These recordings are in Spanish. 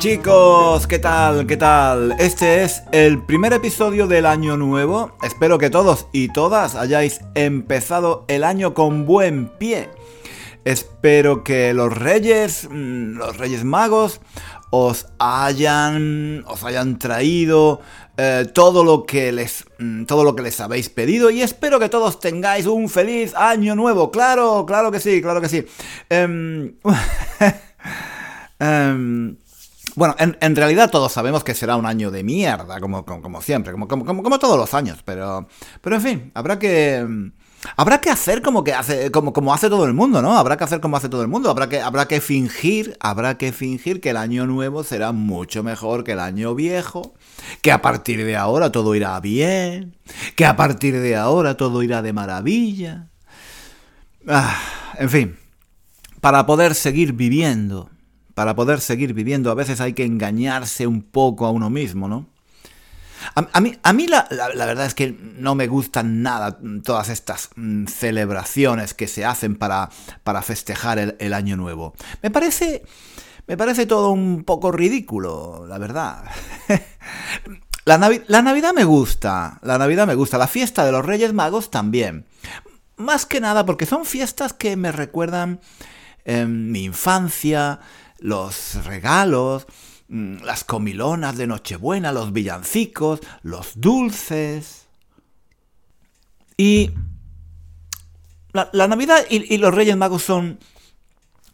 Chicos, ¿qué tal? ¿Qué tal? Este es el primer episodio del año nuevo. Espero que todos y todas hayáis empezado el año con buen pie. Espero que los reyes, mm, los reyes magos, os hayan, os hayan traído eh, todo lo que les, mm, todo lo que les habéis pedido y espero que todos tengáis un feliz año nuevo. Claro, claro que sí, claro que sí. Em, em, bueno, en, realidad todos sabemos que será un año de mierda, como, como, siempre, como, como, todos los años, pero, pero en fin, habrá que... Habrá que hacer como que hace, como, como hace todo el mundo, ¿no? Habrá que hacer como hace todo el mundo. Habrá que, habrá que fingir, habrá que fingir que el año nuevo será mucho mejor que el año viejo. Que a partir de ahora todo irá bien. Que a partir de ahora todo irá de maravilla. Ah, en fin. Para poder seguir viviendo para poder seguir viviendo a veces hay que engañarse un poco a uno mismo, ¿no? A, mí, la, verdad es que no me gustan nada todas estas mm, celebraciones que se hacen para, para festejar el, año nuevo. Me parece, me parece todo un poco ridículo, la verdad. la, la Navidad me gusta, la Navidad me gusta, la fiesta de los Reyes Magos también. Más que nada porque son fiestas que me recuerdan em, mi infancia, los regalos, mm, las comilonas de Nochebuena, los villancicos, los dulces. Y la, Navidad y, los Reyes Magos son,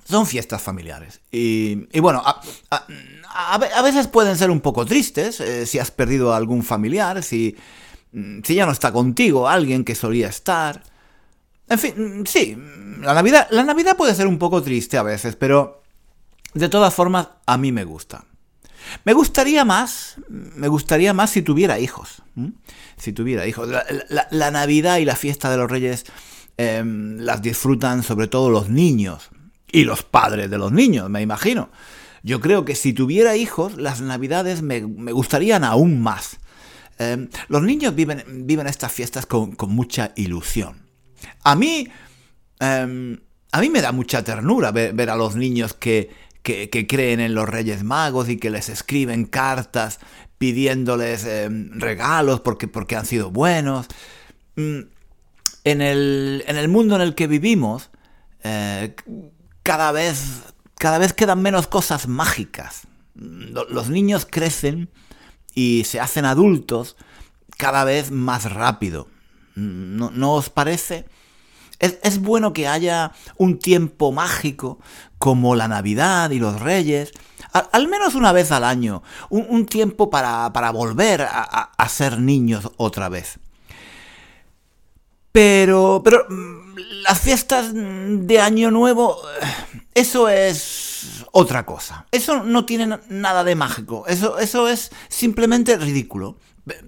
son fiestas familiares. Y, bueno, a, veces pueden ser un poco tristes eh, si has perdido a algún familiar, si, mm, si ya no está contigo alguien que solía estar. En fin, mm, sí, la Navidad, la Navidad puede ser un poco triste a veces, pero de todas formas, a mí me gusta. Me gustaría más, me gustaría más si tuviera hijos. Si tuviera hijos. La, Navidad y la fiesta de los Reyes em, las disfrutan sobre todo los niños y los padres de los niños, me imagino. Yo creo que si tuviera hijos, las Navidades me, gustarían aún más. Em, los niños viven, viven estas fiestas con, mucha ilusión. A mí, em, a mí me da mucha ternura ver a los niños que, que, creen en los Reyes Magos y que les escriben cartas pidiéndoles eh, regalos porque, porque han sido buenos. Mm, en el, en el mundo en el que vivimos, eh, cada, vez, cada vez quedan menos cosas mágicas. Los niños crecen y se hacen adultos cada vez más rápido. ¿No, ¿No, os parece? Es, bueno que haya un tiempo mágico como la Navidad y los Reyes, al, menos una vez al año, un, tiempo para, volver a, ser niños otra vez. Pero, pero mm, las fiestas de Año Nuevo, eh, eso es otra cosa. Eso no tiene nada de mágico. Eso, eso es simplemente ridículo.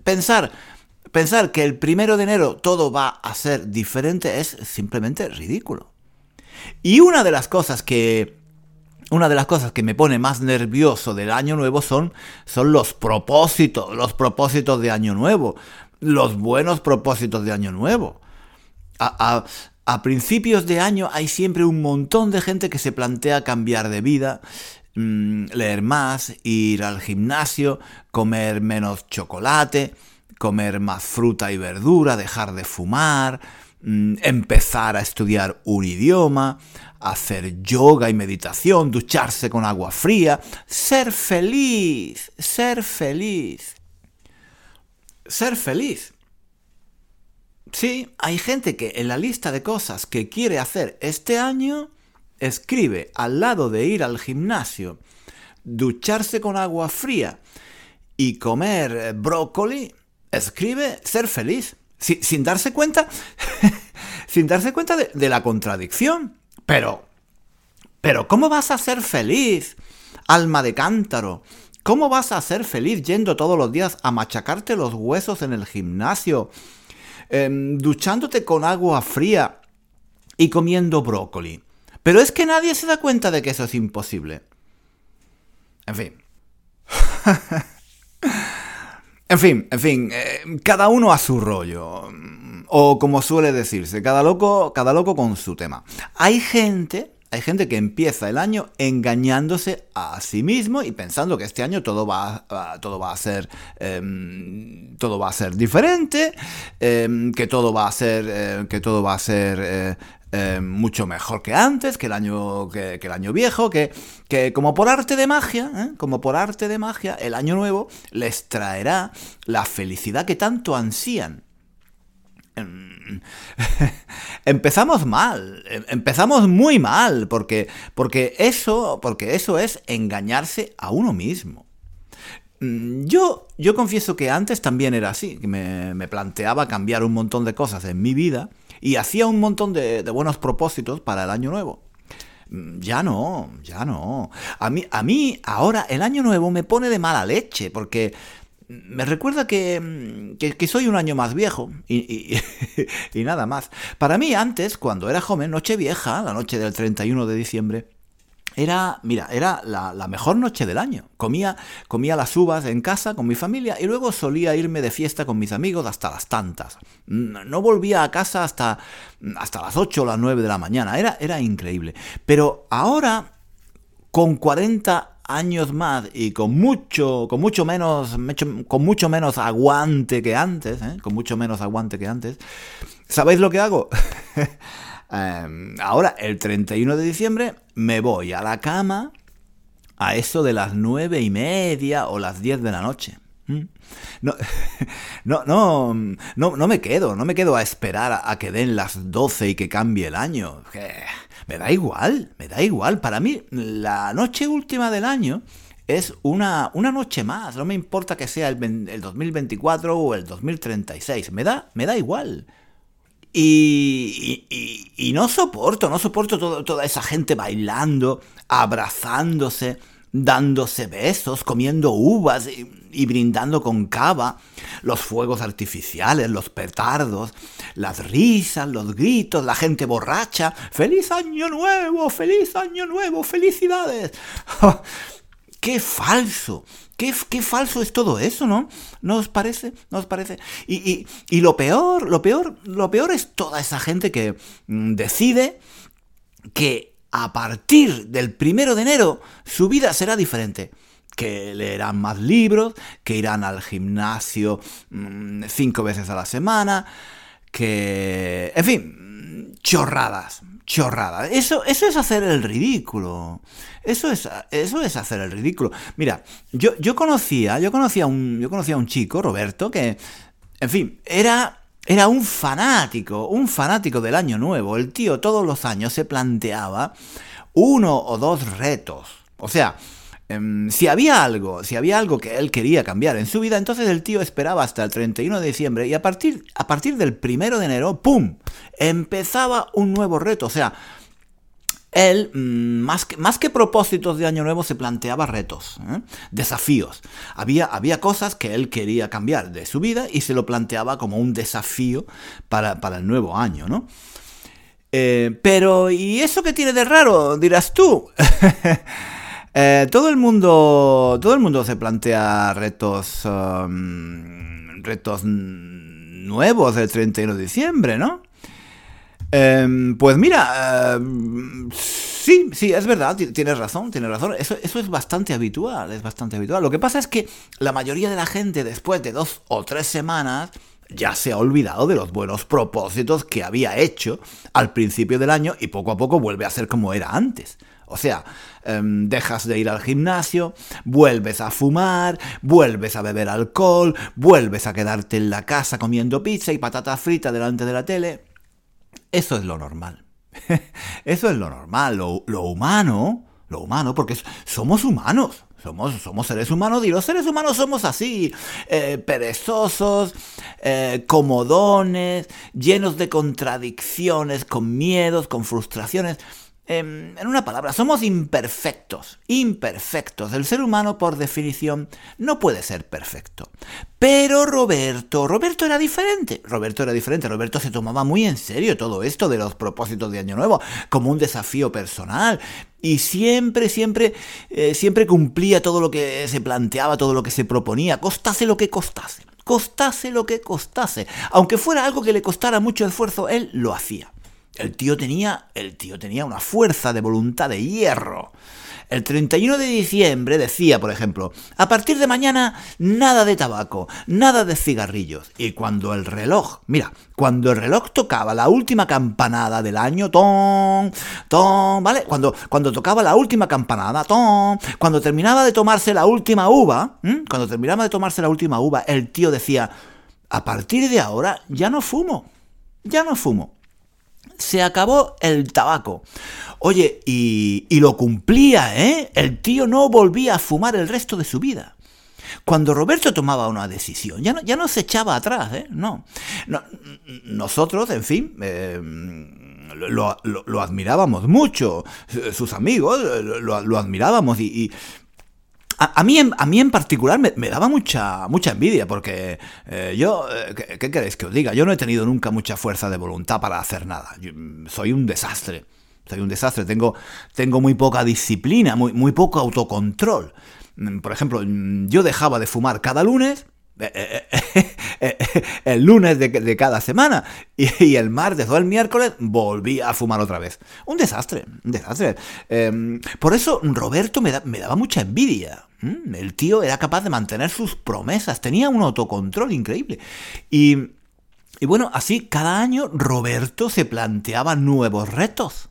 Pensar Pensar que el primero de enero todo va a ser diferente es simplemente ridículo. Y una de las cosas que una de las cosas que me pone más nervioso del año nuevo son, son los propósitos, los propósitos de año nuevo, los buenos propósitos de año nuevo. A, a, principios de año hay siempre un montón de gente que se plantea cambiar de vida, mm, leer más, ir al gimnasio, comer menos chocolate, comer más fruta y verdura, dejar de fumar, mm, empezar a estudiar un idioma, hacer yoga y meditación, ducharse con agua fría, ser feliz, ser feliz. Ser feliz. Sí, hay gente que en la lista de cosas que quiere hacer este año escribe al lado de ir al gimnasio, ducharse con agua fría y comer brócoli, escribe ser feliz, sin, darse cuenta, sin darse cuenta de, la contradicción. Pero, pero, ¿cómo vas a ser feliz, alma de cántaro? ¿Cómo vas a ser feliz yendo todos los días a machacarte los huesos en el gimnasio, em, duchándote con agua fría y comiendo brócoli? Pero es que nadie se da cuenta de que eso es imposible. En fin. en fin, en fin, eh, cada uno a su rollo. O como suele decirse, cada loco, cada loco con su tema. Hay gente hay gente que empieza el año engañándose a sí mismo y pensando que este año todo va, a, todo va a ser em, todo va a ser diferente, em, que todo va a ser eh, que todo va a ser em, mucho mejor que antes, que el año que, el año viejo, que, que, como por arte de magia, ¿eh? como por arte de magia, el año nuevo les traerá la felicidad que tanto ansían. empezamos mal, em, empezamos muy mal, porque, porque, eso, porque eso es engañarse a uno mismo. Mm, yo, yo confieso que antes también era así, que me, planteaba cambiar un montón de cosas en mi vida y hacía un montón de, buenos propósitos para el año nuevo. Mm, ya no, ya no. A mí, a mí ahora el año nuevo me pone de mala leche porque me recuerda que, que, soy un año más viejo y, y, nada más. Para mí antes, cuando era joven, noche vieja, la noche del 31 de diciembre, era, mira, era la, la, mejor noche del año. Comía, comía las uvas en casa con mi familia y luego solía irme de fiesta con mis amigos hasta las tantas. No volvía a casa hasta, hasta las 8 o las 9 de la mañana. Era, era increíble. Pero ahora, con 40 años más y con mucho, con mucho menos, con mucho menos aguante que antes, ¿eh? con mucho menos aguante que antes, ¿sabéis lo que hago? Em, ahora, el 31 de diciembre, me voy a la cama a eso de las nueve y media o las 10 de la noche. No, no, no, no, no me quedo, no me quedo a esperar a, que den las 12 y que cambie el año. Me da igual, me da igual. Para mí, la noche última del año es una, una noche más. No me importa que sea el, 2024 o el 2036. Me da, me da igual. Y, y, no soporto, no soporto toda esa gente bailando, abrazándose, dándose besos, comiendo uvas y, brindando con cava, los fuegos artificiales, los petardos, las risas, los gritos, la gente borracha. ¡Feliz año nuevo! ¡Feliz año nuevo! ¡Felicidades! ¡Qué falso! Qué, qué, falso es todo eso, ¿no? ¿No os parece? ¿No os parece? Y, y, y lo peor, lo peor, lo peor es toda esa gente que mm, decide que a partir del primero de enero su vida será diferente. Que leerán más libros, que irán al gimnasio mm, cinco veces a la semana, que... En fin, chorradas, chorradas. Eso, eso es hacer el ridículo. Eso es, eso es hacer el ridículo. Mira, yo, yo conocía, yo conocía un, yo conocía a un chico, Roberto, que, en fin, era era un fanático, un fanático del año nuevo. El tío todos los años se planteaba uno o dos retos. O sea, em, si había algo, si había algo que él quería cambiar en su vida, entonces el tío esperaba hasta el 31 de diciembre y a partir, a partir del 1 de enero, ¡pum! empezaba un nuevo reto. O sea, él, mm, más que, más que propósitos de Año Nuevo, se planteaba retos, ¿eh? desafíos. Había, había cosas que él quería cambiar de su vida y se lo planteaba como un desafío para, el nuevo año, ¿no? Eh, pero, ¿y eso qué tiene de raro? Dirás tú. Eh, todo el mundo. Todo el mundo se plantea retos. Um, retos nuevos del 31 de diciembre, ¿no? Em, pues mira, em, sí, sí, es verdad, tienes razón, tienes razón. Eso, eso es bastante habitual, es bastante habitual. Lo que pasa es que la mayoría de la gente después de dos o tres semanas ya se ha olvidado de los buenos propósitos que había hecho al principio del año y poco a poco vuelve a ser como era antes. O sea, em, dejas de ir al gimnasio, vuelves a fumar, vuelves a beber alcohol, vuelves a quedarte en la casa comiendo pizza y patata frita delante de la tele. Eso es lo normal. Eso es lo normal, lo, humano, lo humano, porque somos humanos. somos, somos seres humanos y los seres humanos somos así, eh, perezosos, eh, comodones, llenos de contradicciones, con miedos, con frustraciones. Em, en una palabra, somos imperfectos, imperfectos. El ser humano, por definición, no puede ser perfecto. Pero Roberto, Roberto era diferente. Roberto era diferente. Roberto se tomaba muy en serio todo esto de los propósitos de Año Nuevo, como un desafío personal. Y siempre, siempre, eh, siempre cumplía todo lo que se planteaba, todo lo que se proponía, costase lo que costase. Costase lo que costase. Aunque fuera algo que le costara mucho esfuerzo, él lo hacía. El tío tenía, el tío tenía una fuerza de voluntad de hierro. El 31 de diciembre decía, por ejemplo, a partir de mañana nada de tabaco, nada de cigarrillos. Y cuando el reloj, mira, cuando el reloj tocaba la última campanada del año, ton, ton, ¿vale? Cuando, cuando tocaba la última campanada, ton, cuando terminaba de tomarse la última uva, cuando terminaba de tomarse la última uva, el tío decía, a partir de ahora ya no fumo, ya no fumo se acabó el tabaco. Oye, y, lo cumplía, ¿eh? El tío no volvía a fumar el resto de su vida. Cuando Roberto tomaba una decisión, ya no, ya no se echaba atrás, ¿eh? No. nosotros, en fin, eh, lo, admirábamos mucho. Sus amigos lo, admirábamos y, a, mí, a mí en particular me, daba mucha, mucha envidia porque eh, yo, eh, ¿qué, queréis que os diga? Yo no he tenido nunca mucha fuerza de voluntad para hacer nada. Mm, soy un desastre. Soy un desastre. Tengo, tengo muy poca disciplina, muy, muy poco autocontrol. Mm, por ejemplo, mm, yo dejaba de fumar cada lunes el lunes de, cada semana y, el martes o el miércoles volví a fumar otra vez. Un desastre, un desastre. Em, por eso Roberto me, me daba mucha envidia. Mm, el tío era capaz de mantener sus promesas, tenía un autocontrol increíble. Y, bueno, así cada año Roberto se planteaba nuevos retos.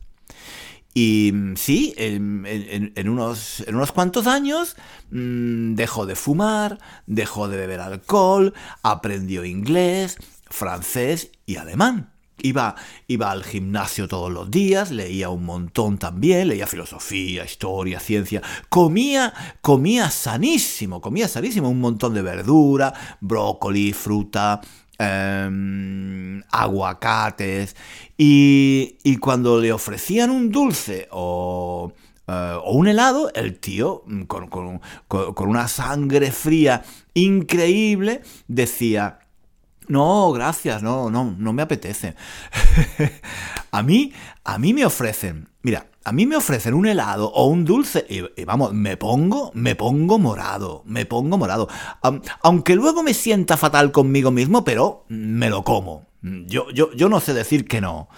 Y mm, sí, en, unos, en unos cuantos años mm, dejó de fumar, dejó de beber alcohol, aprendió inglés, francés y alemán. Iba, iba al gimnasio todos los días, leía un montón también, leía filosofía, historia, ciencia, comía, comía sanísimo, comía sanísimo, un montón de verdura, brócoli, fruta, em, aguacates, y, y, cuando le ofrecían un dulce o, eh, o un helado, el tío, mm, con, con, con una sangre fría increíble, decía, no, gracias, no, no, no me apetece. a mí, a mí me ofrecen, mira, a mí me ofrecen un helado o un dulce y, vamos, me pongo, me pongo morado, me pongo morado. aunque luego me sienta fatal conmigo mismo, pero me lo como. Yo, yo, yo no sé decir que no.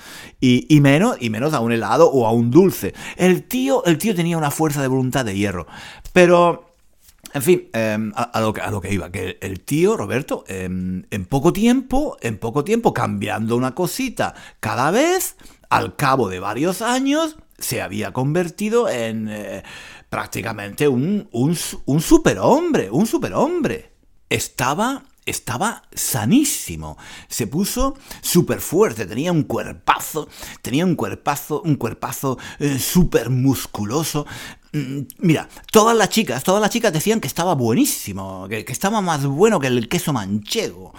Y, menos, y menos a un helado o a un dulce. El tío, el tío tenía una fuerza de voluntad de hierro. Pero en fin, em, a, lo que, a, lo que, iba, que el tío Roberto, em, en poco tiempo, en poco tiempo, cambiando una cosita cada vez, al cabo de varios años, se había convertido en eh, prácticamente un, un, un superhombre, un superhombre. Estaba estaba sanísimo. Se puso súper fuerte, tenía un cuerpazo, tenía un cuerpazo, un cuerpazo eh, súper musculoso. Mm, mira, todas las chicas, todas las chicas decían que estaba buenísimo, que, estaba más bueno que el queso manchego.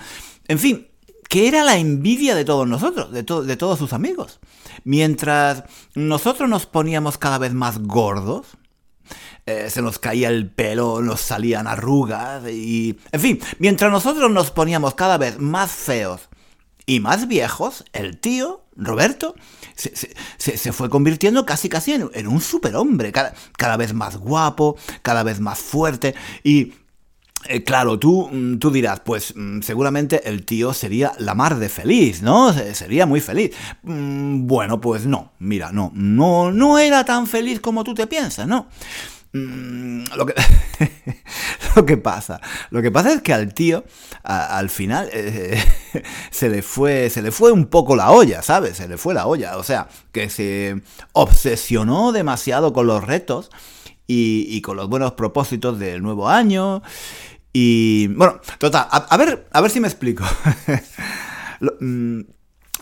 En fin, que era la envidia de todos nosotros, de, todos sus amigos. Mientras nosotros nos poníamos cada vez más gordos, eh, se nos caía el pelo, nos salían arrugas y... En fin, mientras nosotros nos poníamos cada vez más feos y más viejos, el tío, Roberto, se, fue convirtiendo casi casi en, un superhombre, cada, cada vez más guapo, cada vez más fuerte y eh, claro, tú, mm, tú dirás, pues mm, seguramente el tío sería la mar de feliz, ¿no? Sería muy feliz. Mm, bueno, pues no, mira, no, no, no era tan feliz como tú te piensas, ¿no? lo, que, lo que pasa, lo que pasa es que al tío, al final, eh, se le fue, se le fue un poco la olla, ¿sabes? Se le fue la olla, o sea, que se obsesionó demasiado con los retos y, con los buenos propósitos del nuevo año y bueno, total, a, ver, a ver si me explico. Mm,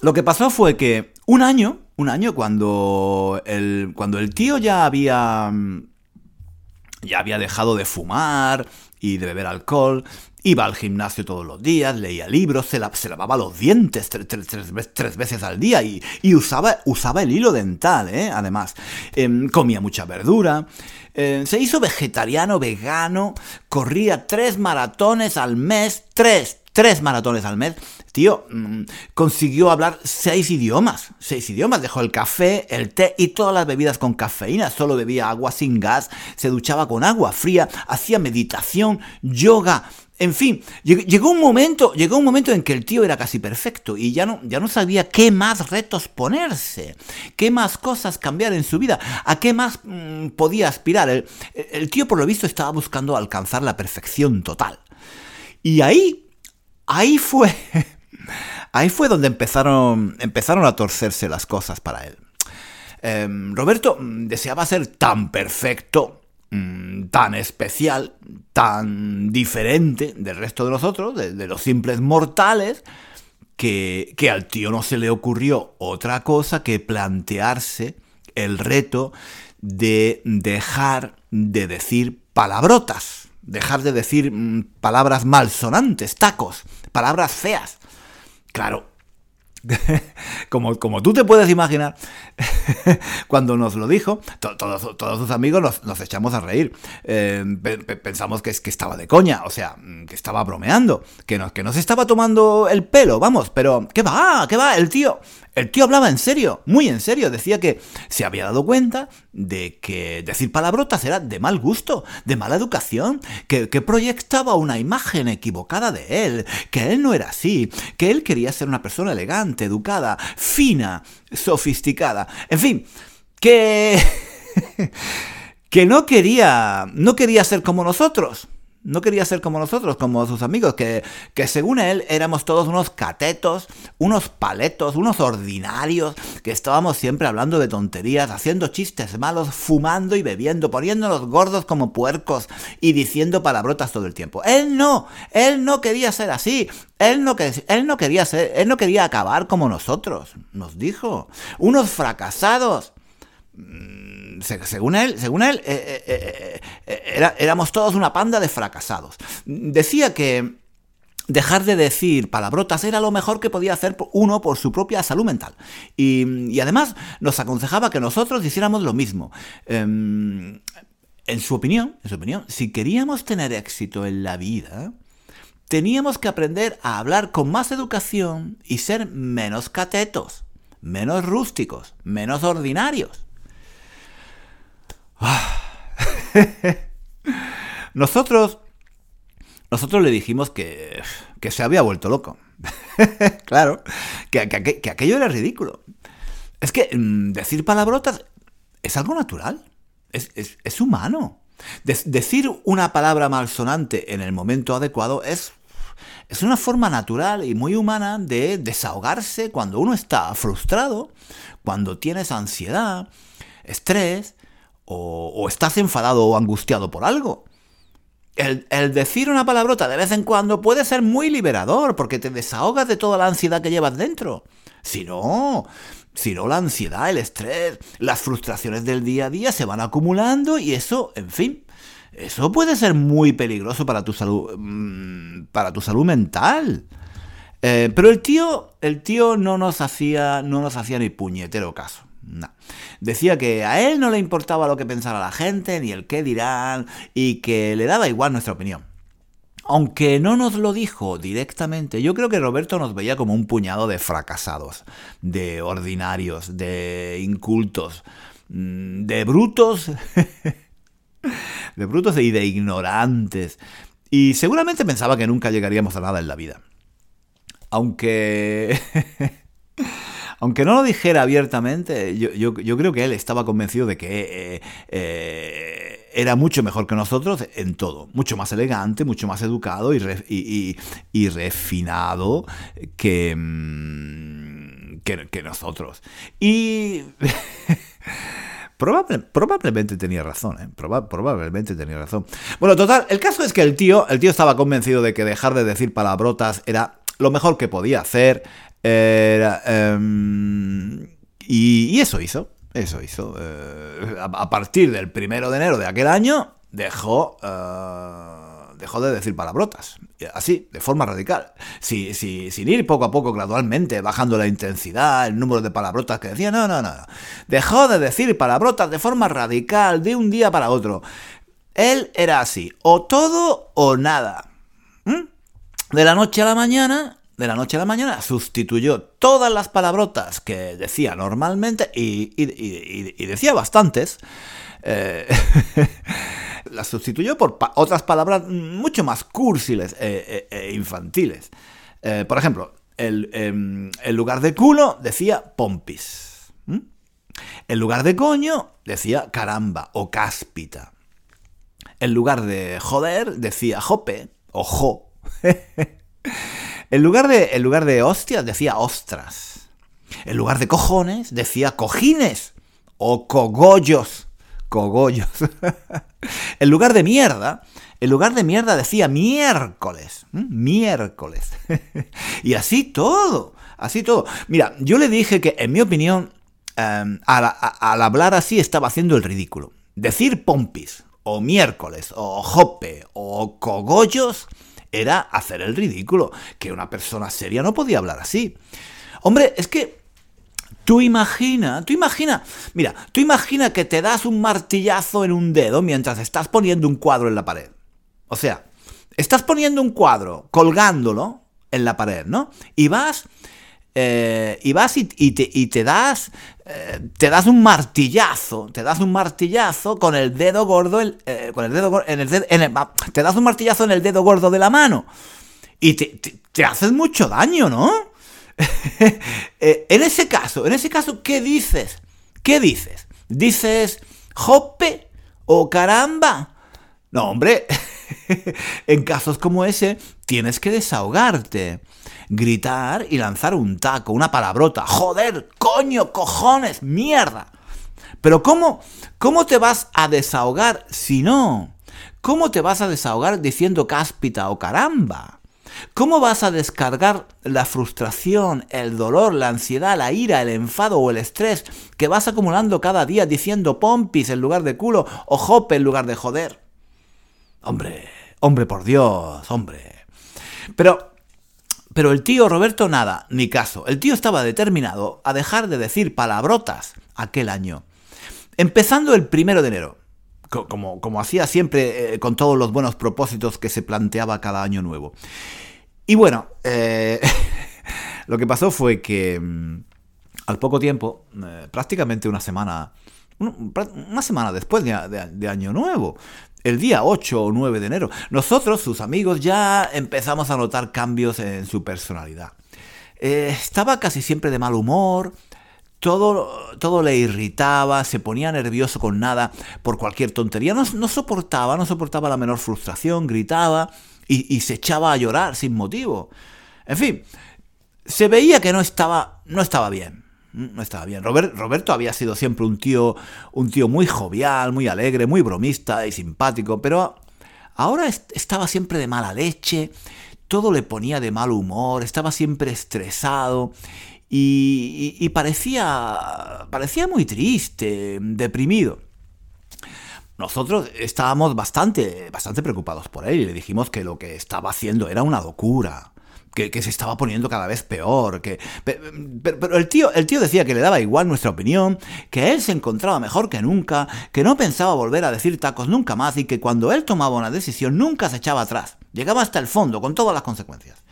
lo, que pasó fue que un año, un año cuando el, cuando el tío ya había, mm, ya había dejado de fumar y de beber alcohol, iba al gimnasio todos los días, leía libros, se, lavaba los dientes tres, veces al día y, usaba, usaba, el hilo dental, ¿eh? además. Em, comía mucha verdura, em, se hizo vegetariano, vegano, corría tres maratones al mes, tres, tres maratones al mes. Tío, mm, consiguió hablar seis idiomas. Seis idiomas. Dejó el café, el té y todas las bebidas con cafeína. Solo bebía agua sin gas. Se duchaba con agua fría. Hacía meditación, yoga. En fin, llegó un momento, llegó un momento en que el tío era casi perfecto y ya no, ya no sabía qué más retos ponerse, qué más cosas cambiar en su vida, a qué más mm, podía aspirar. el tío, por lo visto, estaba buscando alcanzar la perfección total. Y ahí ahí fue, ahí fue donde empezaron, empezaron a torcerse las cosas para él. Em, Roberto mm, deseaba ser tan perfecto, mm, tan especial, tan diferente del resto de nosotros, de, los simples mortales, que, que, al tío no se le ocurrió otra cosa que plantearse el reto de dejar de decir palabrotas dejar de decir mm, palabras malsonantes, tacos, palabras feas. Claro, como, como tú te puedes imaginar, cuando nos lo dijo, todos, todos sus amigos nos, echamos a reír. Eh, pensamos que, que estaba de coña, o sea, mm, que estaba bromeando, que nos, que nos estaba tomando el pelo, vamos, pero ¿qué va? ¿Qué va? El tío, el tío hablaba en serio, muy en serio, decía que se había dado cuenta de que decir palabrotas era de mal gusto, de mala educación, que, que proyectaba una imagen equivocada de él, que él no era así, que él quería ser una persona elegante, educada, fina, sofisticada, en fin, que... que no quería, no quería ser como nosotros. No quería ser como nosotros, como sus amigos, que, que según él éramos todos unos catetos, unos paletos, unos ordinarios, que estábamos siempre hablando de tonterías, haciendo chistes malos, fumando y bebiendo, poniéndonos gordos como puercos y diciendo palabrotas todo el tiempo. Él no, él no quería ser así. Él no, él no quería ser, él no quería acabar como nosotros, nos dijo. Unos fracasados según él, según él eh, eh, eh, éramos todos una panda de fracasados. Decía que dejar de decir palabrotas era lo mejor que podía hacer uno por su propia salud mental. Y, además nos aconsejaba que nosotros hiciéramos lo mismo. Em, en su opinión, en su opinión, si queríamos tener éxito en la vida, teníamos que aprender a hablar con más educación y ser menos catetos, menos rústicos, menos ordinarios. nosotros, nosotros le dijimos que, que se había vuelto loco. claro, que, que, aquello era ridículo. Es que mm, decir palabrotas es algo natural, es, es, humano. decir una palabra malsonante en el momento adecuado es, es una forma natural y muy humana de desahogarse cuando uno está frustrado, cuando tienes ansiedad, estrés, o, estás enfadado o angustiado por algo. El, decir una palabrota de vez en cuando puede ser muy liberador porque te desahogas de toda la ansiedad que llevas dentro. Si no, si no la ansiedad, el estrés, las frustraciones del día a día se van acumulando y eso, en fin, eso puede ser muy peligroso para tu salud, mm, para tu salud mental. Eh, pero el tío, el tío no nos hacía, no nos hacía ni puñetero caso. Decía que a él no le importaba lo que pensara la gente, ni el qué dirán, y que le daba igual nuestra opinión. Aunque no nos lo dijo directamente, yo creo que Roberto nos veía como un puñado de fracasados, de ordinarios, de incultos, mm, de brutos, de brutos y de ignorantes. Y seguramente pensaba que nunca llegaríamos a nada en la vida. Aunque... aunque no lo dijera abiertamente, yo, creo que él estaba convencido de que eh, eh, era mucho mejor que nosotros en todo, mucho más elegante, mucho más educado y, refinado que, mm, que, nosotros. Y... probablemente tenía razón, ¿eh? probablemente tenía razón. Bueno, total, el caso es que el tío, el tío estaba convencido de que dejar de decir palabrotas era lo mejor que podía hacer, Em, y, eso hizo. Eso hizo. Eh, a, partir del primero de enero de aquel año, dejó, eh, dejó de decir palabrotas. Así, de forma radical. Si, sin ir poco a poco, gradualmente, bajando la intensidad, el número de palabrotas que decía. No, no, no. Dejó de decir palabrotas de forma radical, de un día para otro. Él era así, o todo o nada. ¿Mm? De la noche a la mañana, de la noche a la mañana, sustituyó todas las palabrotas que decía normalmente y, decía bastantes. Eh, las sustituyó por otras palabras mucho más cursiles e, infantiles. Por ejemplo, el, em, en lugar de culo decía pompis. En lugar de coño decía caramba o cáspita. En lugar de joder decía jope o jo. en, lugar de, lugar de hostias decía ostras. En lugar de cojones decía cojines o cogollos. Cogollos. en lugar de mierda, en lugar de mierda decía miércoles. Miércoles. y así todo. Así todo. Mira, yo le dije que, en mi opinión, em, al hablar así estaba haciendo el ridículo. Decir pompis, o miércoles, o jope, o cogollos, era hacer el ridículo, que una persona seria no podía hablar así. Hombre, es que tú imagina, tú imagina, mira, tú imagina que te das un martillazo en un dedo mientras estás poniendo un cuadro en la pared. O sea, estás poniendo un cuadro, colgándolo en la pared, ¿no? Y vas eh, y vas y, te, das eh, te das un martillazo, te das un martillazo con el dedo gordo, eh, con el dedo te das un martillazo en el dedo gordo de la mano y te, te, haces mucho daño, ¿no? en ese caso, en ese caso, ¿qué dices? ¿Qué dices? ¿Dices jope o caramba? No, hombre, en casos como ese tienes que desahogarte gritar y lanzar un taco, una palabrota. Joder, coño, cojones, mierda. Pero ¿cómo, cómo te vas a desahogar si no? ¿Cómo te vas a desahogar diciendo cáspita o caramba? ¿Cómo vas a descargar la frustración, el dolor, la ansiedad, la ira, el enfado o el estrés que vas acumulando cada día diciendo pompis en lugar de culo o jope en lugar de joder? Hombre, hombre por Dios, hombre. Pero pero el tío Roberto nada, ni caso. El tío estaba determinado a dejar de decir palabrotas aquel año. Empezando el primero de enero. Como, como hacía siempre eh, con todos los buenos propósitos que se planteaba cada año nuevo. Y bueno, eh, lo que pasó fue que mm, al poco tiempo, eh, prácticamente una semana, una semana después de Año Nuevo, el día 8 o 9 de enero. Nosotros, sus amigos, ya empezamos a notar cambios en su personalidad. Eh, estaba casi siempre de mal humor, todo, todo, le irritaba, se ponía nervioso con nada, por cualquier tontería, no, soportaba, no soportaba la menor frustración, gritaba y, y, se echaba a llorar sin motivo. En fin, se veía que no estaba, no estaba bien. Mm, no estaba bien. Roberto había sido siempre un tío, un tío muy jovial, muy alegre, muy bromista y simpático, pero ahora estaba siempre de mala leche, todo le ponía de mal humor, estaba siempre estresado y, parecía, parecía muy triste, deprimido. Nosotros estábamos bastante, bastante preocupados por él y le dijimos que lo que estaba haciendo era una locura que, se estaba poniendo cada vez peor. Que, pero, el, tío, el tío decía que le daba igual nuestra opinión, que él se encontraba mejor que nunca, que no pensaba volver a decir tacos nunca más y que cuando él tomaba una decisión nunca se echaba atrás. Llegaba hasta el fondo, con todas las consecuencias.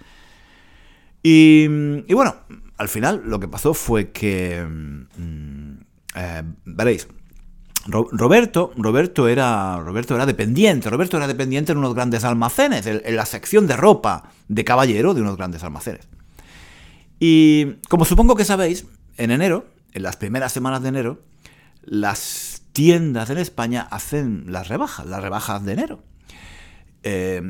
Y, y bueno, al final lo que pasó fue que... Mm, eh, veréis, Roberto, Roberto era, Roberto era dependiente, Roberto era dependiente en unos grandes almacenes, en, la sección de ropa de caballero de unos grandes almacenes. Y como supongo que sabéis, en enero, en las primeras semanas de enero, las tiendas en España hacen las rebajas, las rebajas de enero. Eh,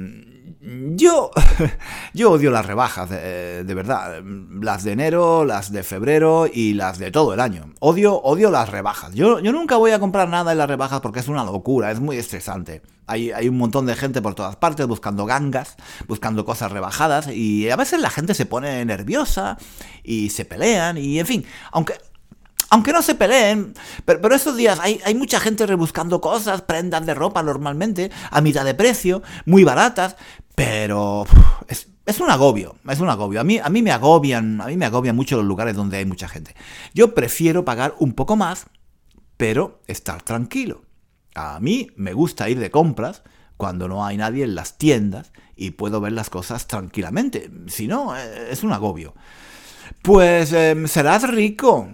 yo, yo odio las rebajas, de, verdad. Las de enero, las de febrero y las de todo el año. Odio, odio las rebajas. Yo, yo nunca voy a comprar nada en las rebajas porque es una locura, es muy estresante. Hay, hay un montón de gente por todas partes buscando gangas, buscando cosas rebajadas y a veces la gente se pone nerviosa y se pelean y en fin, aunque aunque no se peleen, pero, pero estos días hay, mucha gente rebuscando cosas, prendas de ropa normalmente, a mitad de precio, muy baratas, pero es, es, un agobio, es un agobio. A mí, a mí me agobian, a mí me agobian mucho los lugares donde hay mucha gente. Yo prefiero pagar un poco más, pero estar tranquilo. A mí me gusta ir de compras cuando no hay nadie en las tiendas y puedo ver las cosas tranquilamente. Si no, eh, es un agobio. Pues em, serás rico.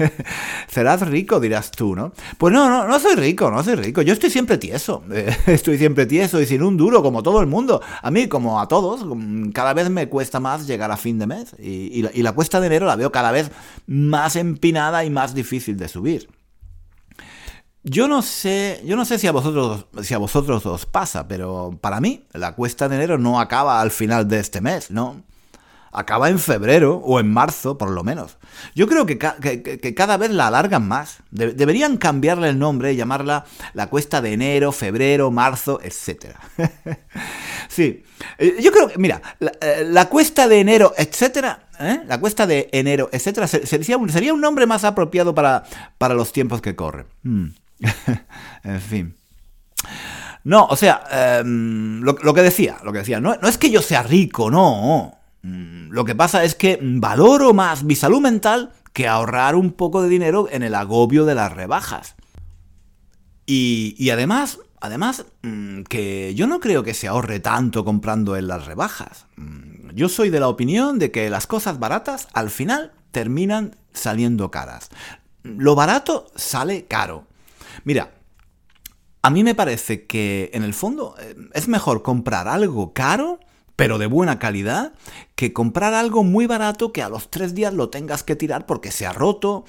serás rico, dirás tú, ¿no? Pues no, no, no soy rico, no soy rico. Yo estoy siempre tieso. estoy siempre tieso y sin un duro, como todo el mundo. A mí, como a todos, mm, cada vez me cuesta más llegar a fin de mes. Y, la, y la cuesta de enero la veo cada vez más empinada y más difícil de subir. Yo no sé, yo no sé si a vosotros, si a vosotros os pasa, pero para mí la cuesta de enero no acaba al final de este mes, ¿no? Acaba en febrero o en marzo, por lo menos. Yo creo que, cada vez la alargan más. deberían cambiarle el nombre y llamarla la cuesta de enero, febrero, marzo, etc. sí, eh, yo creo que, mira, la, eh, cuesta de enero, ¿eh? la cuesta de enero, etcétera, sería un, sería un nombre más apropiado para, para los tiempos que corren. Hmm. en fin. No, o sea, em, lo, que decía, lo que decía, no, no es que yo sea rico, no. Mm, lo que pasa es que valoro más mi salud mental que ahorrar un poco de dinero en el agobio de las rebajas. Y, además, además, mm, que yo no creo que se ahorre tanto comprando en las rebajas. Mm, yo soy de la opinión de que las cosas baratas al final terminan saliendo caras. Lo barato sale caro. Mira, a mí me parece que en el fondo eh, es mejor comprar algo caro, pero de buena calidad, que comprar algo muy barato que a los tres días lo tengas que tirar porque se ha roto,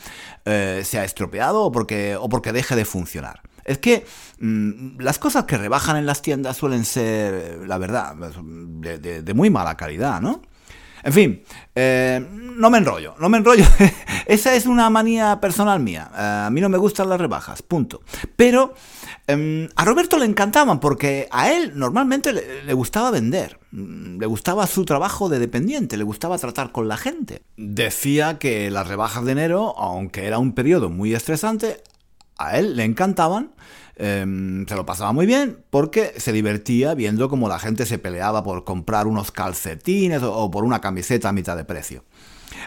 eh, se ha estropeado o porque, o porque deje de funcionar. Es que mm, las cosas que rebajan en las tiendas suelen ser, la verdad, de muy mala calidad, ¿no? En fin, eh, no me enrollo, no me enrollo. Esa es una manía personal mía. Eh, a mí no me gustan las rebajas, punto. Pero em, a Roberto le encantaban porque a él normalmente le, gustaba vender. Mm, le gustaba su trabajo de dependiente, le gustaba tratar con la gente. Decía que las rebajas de enero, aunque era un periodo muy estresante, a él le encantaban Em, se lo pasaba muy bien porque se divertía viendo cómo la gente se peleaba por comprar unos calcetines o, por una camiseta a mitad de precio.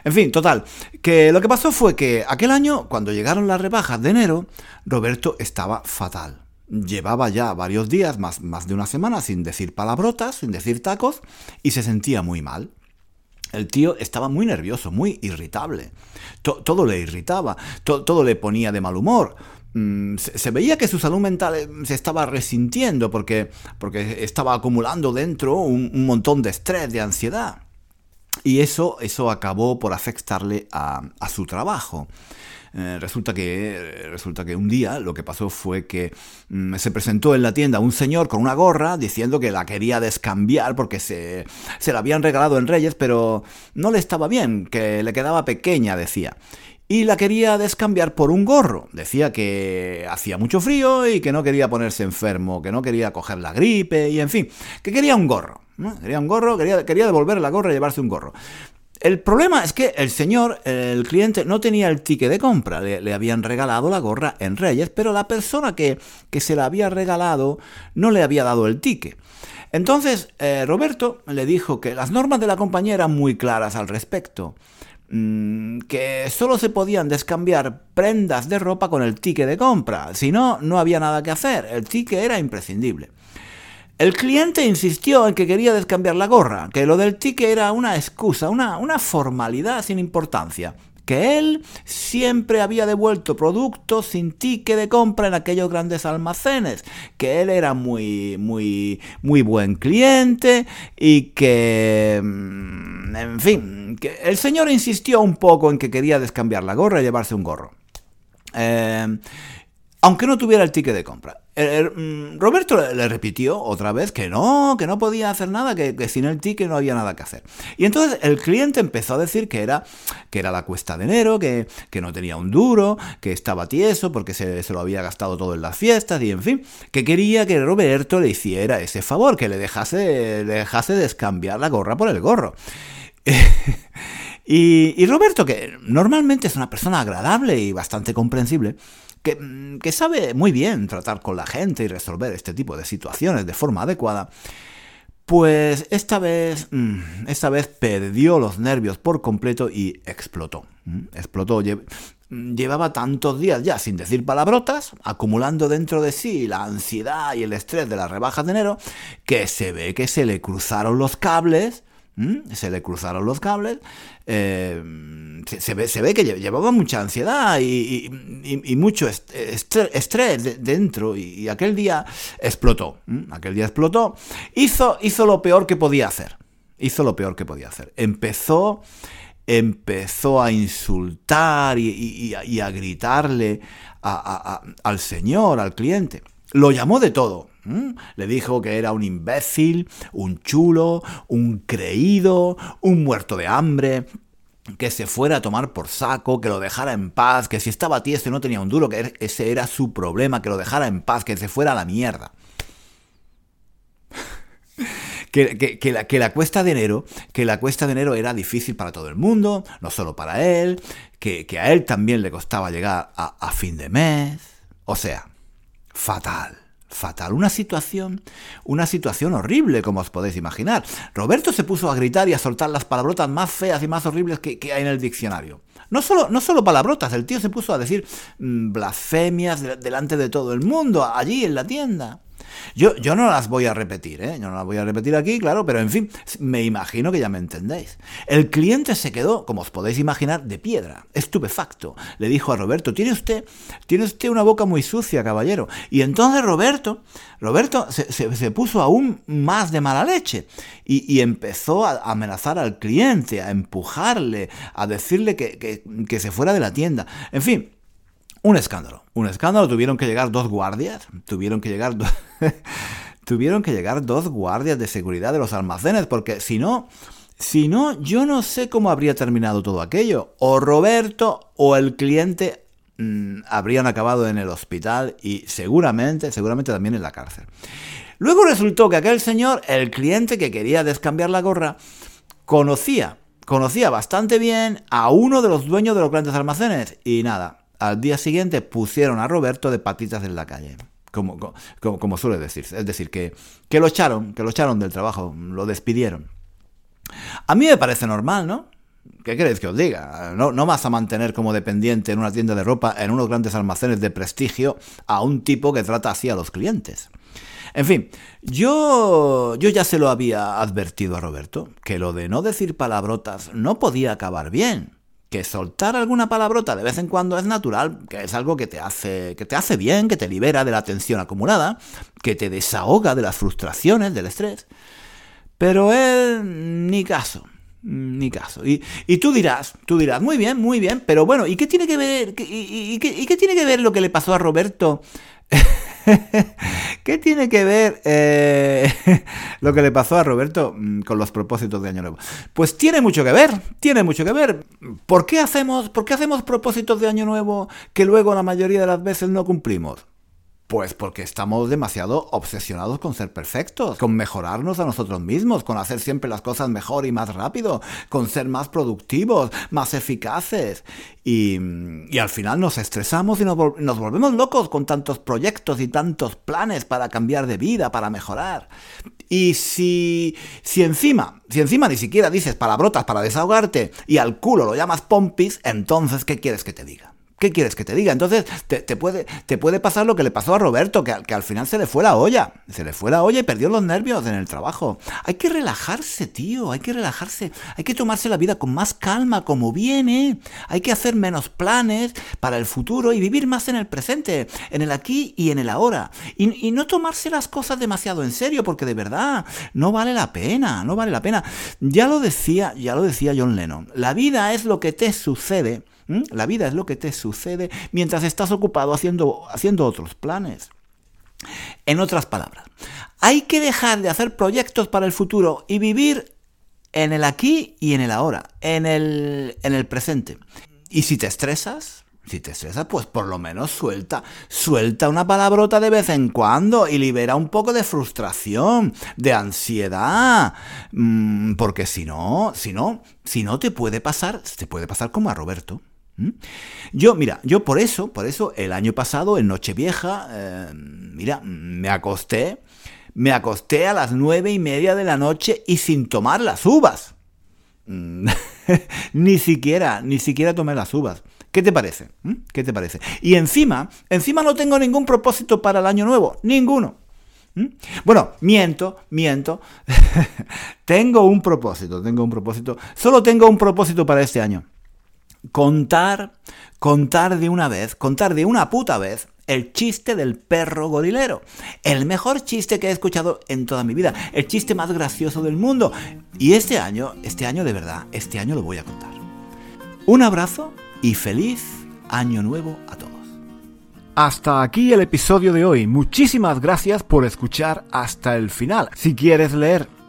En fin, total, que lo que pasó fue que aquel año, cuando llegaron las rebajas de enero, Roberto estaba fatal. Llevaba ya varios días, más, más de una semana, sin decir palabrotas, sin decir tacos, y se sentía muy mal. El tío estaba muy nervioso, muy irritable. todo le irritaba, todo le ponía de mal humor. Mm, se, veía que su salud mental eh, se estaba resintiendo porque, porque estaba acumulando dentro un, montón de estrés, de ansiedad. Y eso, eso acabó por afectarle a, su trabajo. Eh, resulta, que, resulta que un día lo que pasó fue que mm, se presentó en la tienda un señor con una gorra diciendo que la quería descambiar porque se, se la habían regalado en Reyes, pero no le estaba bien, que le quedaba pequeña, decía y la quería descambiar por un gorro. Decía que hacía mucho frío y que no quería ponerse enfermo, que no quería coger la gripe y en fin, que quería un gorro. Quería un gorro, quería, quería devolver la gorra y llevarse un gorro. El problema es que el señor, el cliente, no tenía el ticket de compra. Le, habían regalado la gorra en Reyes, pero la persona que, que, se la había regalado no le había dado el ticket. Entonces, eh, Roberto le dijo que las normas de la compañía eran muy claras al respecto. Mm, que solo se podían descambiar prendas de ropa con el ticket de compra, si no, no había nada que hacer, el ticket era imprescindible. El cliente insistió en que quería descambiar la gorra, que lo del ticket era una excusa, una formalidad sin importancia que él siempre había devuelto productos sin ticket de compra en aquellos grandes almacenes, que él era muy, muy, muy buen cliente y que, mm, en fin, que el señor insistió un poco en que quería descambiar la gorra y llevarse un gorro. Eh, aunque no tuviera el ticket de compra. Mm, Roberto le, repitió otra vez que no, que no podía hacer nada, que, sin el ticket no había nada que hacer. Y entonces el cliente empezó a decir que era, que era la cuesta de enero, que, no tenía un duro, que estaba tieso porque se, se, lo había gastado todo en las fiestas y en fin, que quería que Roberto le hiciera ese favor, que le dejase, le dejase descambiar la gorra por el gorro. Y, Roberto, que normalmente es una persona agradable y bastante comprensible, que, mm, que, sabe muy bien tratar con la gente y resolver este tipo de situaciones de forma adecuada, pues esta vez, mm, esta vez perdió los nervios por completo y explotó. Explotó. Llevaba tantos días ya sin decir palabrotas, acumulando dentro de sí la ansiedad y el estrés de las rebajas de enero, que se ve que se le cruzaron los cables se le cruzaron los cables, eh, se, ve, se, ve, que llevaba mucha ansiedad y, mucho estrés dentro y, aquel día explotó, aquel día explotó, hizo, hizo lo peor que podía hacer, hizo lo peor que podía hacer, empezó empezó a insultar y, a, gritarle al señor, al cliente. Lo llamó de todo. Le dijo que era un imbécil, un chulo, un creído, un muerto de hambre, que se fuera a tomar por saco, que lo dejara en paz, que si estaba tieso y no tenía un duro, que ese era su problema, que lo dejara en paz, que se fuera a la mierda. que, la, que, la, cuesta de enero, que la cuesta de enero era difícil para todo el mundo, no solo para él, que, a él también le costaba llegar a fin de mes. O sea, fatal fatal, una situación, una situación horrible, como os podéis imaginar. Roberto se puso a gritar y a soltar las palabrotas más feas y más horribles que, hay en el diccionario. No solo, no solo palabrotas, el tío se puso a decir mm, blasfemias delante de todo el mundo, allí en la tienda. Yo, yo no las voy a repetir, ¿eh? Yo no las voy a repetir aquí, claro, pero en fin, me imagino que ya me entendéis. El cliente se quedó, como os podéis imaginar, de piedra, estupefacto. Le dijo a Roberto, tiene usted, tiene usted una boca muy sucia, caballero. Y entonces Roberto, Roberto se, puso aún más de mala leche y, empezó a amenazar al cliente, a empujarle, a decirle que, que se fuera de la tienda. En fin, un escándalo, un escándalo. Tuvieron que llegar dos guardias, tuvieron que llegar, tuvieron que llegar dos guardias de seguridad de los almacenes, porque si no, si no, yo no sé cómo habría terminado todo aquello. O Roberto o el cliente mm, habrían acabado en el hospital y seguramente, seguramente también en la cárcel. Luego resultó que aquel señor, el cliente que quería descambiar la gorra, conocía, conocía bastante bien a uno de los dueños de los grandes almacenes y nada, al día siguiente pusieron a Roberto de patitas en la calle. Como, suele decirse. Es decir, que, que, lo echaron, que lo echaron del trabajo, lo despidieron. A mí me parece normal, ¿no? ¿Qué queréis que os diga? No, no vas a mantener como dependiente en una tienda de ropa, en unos grandes almacenes de prestigio, a un tipo que trata así a los clientes. En fin, yo, yo ya se lo había advertido a Roberto, que lo de no decir palabrotas no podía acabar bien que soltar alguna palabrota de vez en cuando es natural, que es algo que te hace, que te hace bien, que te libera de la tensión acumulada, que te desahoga de las frustraciones, del estrés. Pero él, ni caso, ni caso. Y, tú dirás, tú dirás, muy bien, muy bien, pero bueno, ¿y qué tiene que ver, y qué tiene que ver lo que le pasó a Roberto ¿Qué tiene que ver eh, lo que le pasó a Roberto mm, con los propósitos de Año Nuevo? Pues tiene mucho que ver, tiene mucho que ver. ¿Por qué hacemos, por qué hacemos propósitos de Año Nuevo que luego la mayoría de las veces no cumplimos? Pues porque estamos demasiado obsesionados con ser perfectos, con mejorarnos a nosotros mismos, con hacer siempre las cosas mejor y más rápido, con ser más productivos, más eficaces. Y, al final nos estresamos y nos, volvemos locos con tantos proyectos y tantos planes para cambiar de vida, para mejorar. Y si, si encima, si encima ni siquiera dices palabrotas para desahogarte y al culo lo llamas pompis, entonces ¿qué quieres que te diga? ¿Qué quieres que te diga? Entonces, te, puede, te puede pasar lo que le pasó a Roberto, que, que, al final se le fue la olla. Se le fue la olla y perdió los nervios en el trabajo. Hay que relajarse, tío, hay que relajarse. Hay que tomarse la vida con más calma, como viene. Hay que hacer menos planes para el futuro y vivir más en el presente, en el aquí y en el ahora. Y, y no tomarse las cosas demasiado en serio, porque de verdad no vale la pena, no vale la pena. Ya lo decía, ya lo decía John Lennon. La vida es lo que te sucede ¿Mm? La vida es lo que te sucede mientras estás ocupado haciendo, haciendo otros planes. En otras palabras, hay que dejar de hacer proyectos para el futuro y vivir en el aquí y en el ahora, en el, en el presente. Y si te estresas, Si te estresas, pues por lo menos suelta, suelta una palabrota de vez en cuando y libera un poco de frustración, de ansiedad. Mm, porque si no, si no, si no te puede pasar, te puede pasar como a Roberto. Yo, mira, yo por eso, por eso el año pasado, en Nochevieja, eh, mira, me acosté, me acosté a las nueve y media de la noche y sin tomar las uvas. ni siquiera, ni siquiera tomé las uvas. ¿Qué te parece? ¿Mm? ¿Qué te parece? Y encima, encima no tengo ningún propósito para el año nuevo, ninguno. ¿Mm? Bueno, miento, miento. tengo un propósito, tengo un propósito. Solo tengo un propósito para este año. Contar, contar de una vez, contar de una puta vez el chiste del perro gorilero. El mejor chiste que he escuchado en toda mi vida. El chiste más gracioso del mundo. Y este año, este año de verdad, este año lo voy a contar. Un abrazo y feliz año nuevo a todos. Hasta aquí el episodio de hoy. Muchísimas gracias por escuchar hasta el final. Si quieres leer